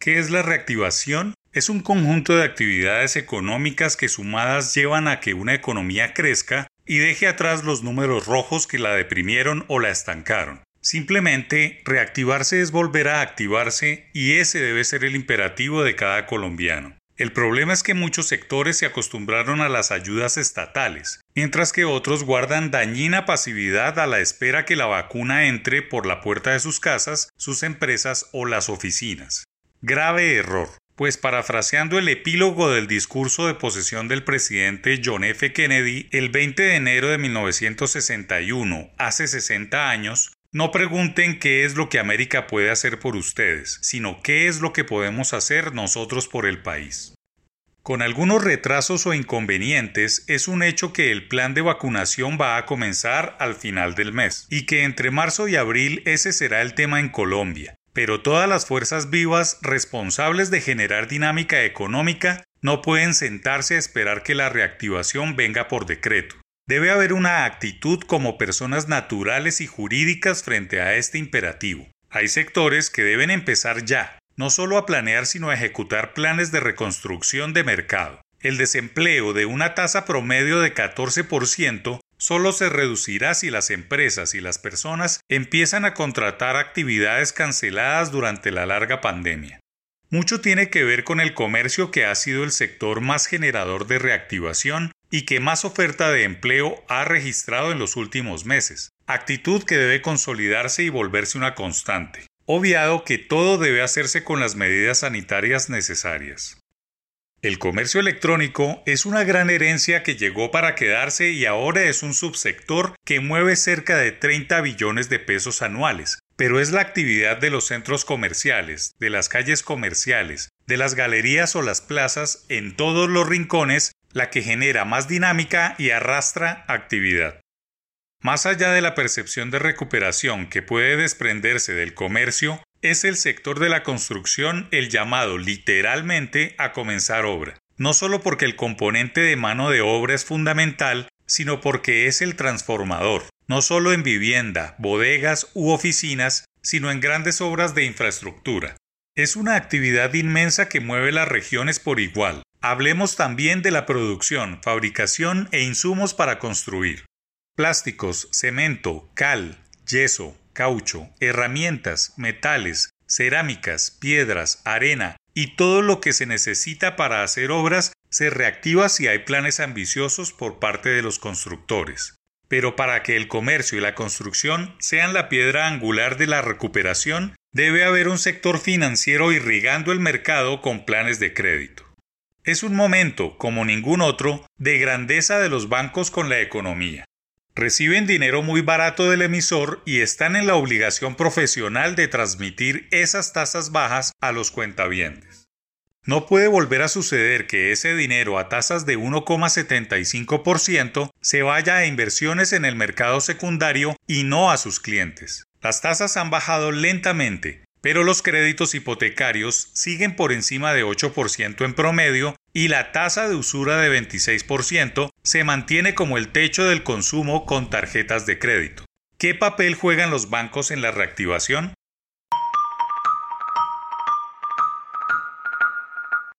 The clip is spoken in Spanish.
¿Qué es la reactivación? Es un conjunto de actividades económicas que sumadas llevan a que una economía crezca y deje atrás los números rojos que la deprimieron o la estancaron. Simplemente, reactivarse es volver a activarse y ese debe ser el imperativo de cada colombiano. El problema es que muchos sectores se acostumbraron a las ayudas estatales, mientras que otros guardan dañina pasividad a la espera que la vacuna entre por la puerta de sus casas, sus empresas o las oficinas. Grave error, pues parafraseando el epílogo del discurso de posesión del presidente John F. Kennedy el 20 de enero de 1961, hace 60 años, no pregunten qué es lo que América puede hacer por ustedes, sino qué es lo que podemos hacer nosotros por el país. Con algunos retrasos o inconvenientes, es un hecho que el plan de vacunación va a comenzar al final del mes, y que entre marzo y abril ese será el tema en Colombia pero todas las fuerzas vivas responsables de generar dinámica económica no pueden sentarse a esperar que la reactivación venga por decreto. Debe haber una actitud como personas naturales y jurídicas frente a este imperativo. Hay sectores que deben empezar ya, no solo a planear sino a ejecutar planes de reconstrucción de mercado. El desempleo de una tasa promedio de 14% solo se reducirá si las empresas y las personas empiezan a contratar actividades canceladas durante la larga pandemia. Mucho tiene que ver con el comercio que ha sido el sector más generador de reactivación y que más oferta de empleo ha registrado en los últimos meses, actitud que debe consolidarse y volverse una constante, obviado que todo debe hacerse con las medidas sanitarias necesarias. El comercio electrónico es una gran herencia que llegó para quedarse y ahora es un subsector que mueve cerca de 30 billones de pesos anuales, pero es la actividad de los centros comerciales, de las calles comerciales, de las galerías o las plazas en todos los rincones la que genera más dinámica y arrastra actividad. Más allá de la percepción de recuperación que puede desprenderse del comercio, es el sector de la construcción el llamado literalmente a comenzar obra, no solo porque el componente de mano de obra es fundamental, sino porque es el transformador, no solo en vivienda, bodegas u oficinas, sino en grandes obras de infraestructura. Es una actividad inmensa que mueve las regiones por igual. Hablemos también de la producción, fabricación e insumos para construir. Plásticos, cemento, cal, yeso, caucho, herramientas, metales, cerámicas, piedras, arena y todo lo que se necesita para hacer obras se reactiva si hay planes ambiciosos por parte de los constructores. Pero para que el comercio y la construcción sean la piedra angular de la recuperación, debe haber un sector financiero irrigando el mercado con planes de crédito. Es un momento, como ningún otro, de grandeza de los bancos con la economía reciben dinero muy barato del emisor y están en la obligación profesional de transmitir esas tasas bajas a los cuentavientes. No puede volver a suceder que ese dinero a tasas de 1,75% se vaya a inversiones en el mercado secundario y no a sus clientes. Las tasas han bajado lentamente, pero los créditos hipotecarios siguen por encima de 8% en promedio y la tasa de usura de 26% se mantiene como el techo del consumo con tarjetas de crédito. ¿Qué papel juegan los bancos en la reactivación?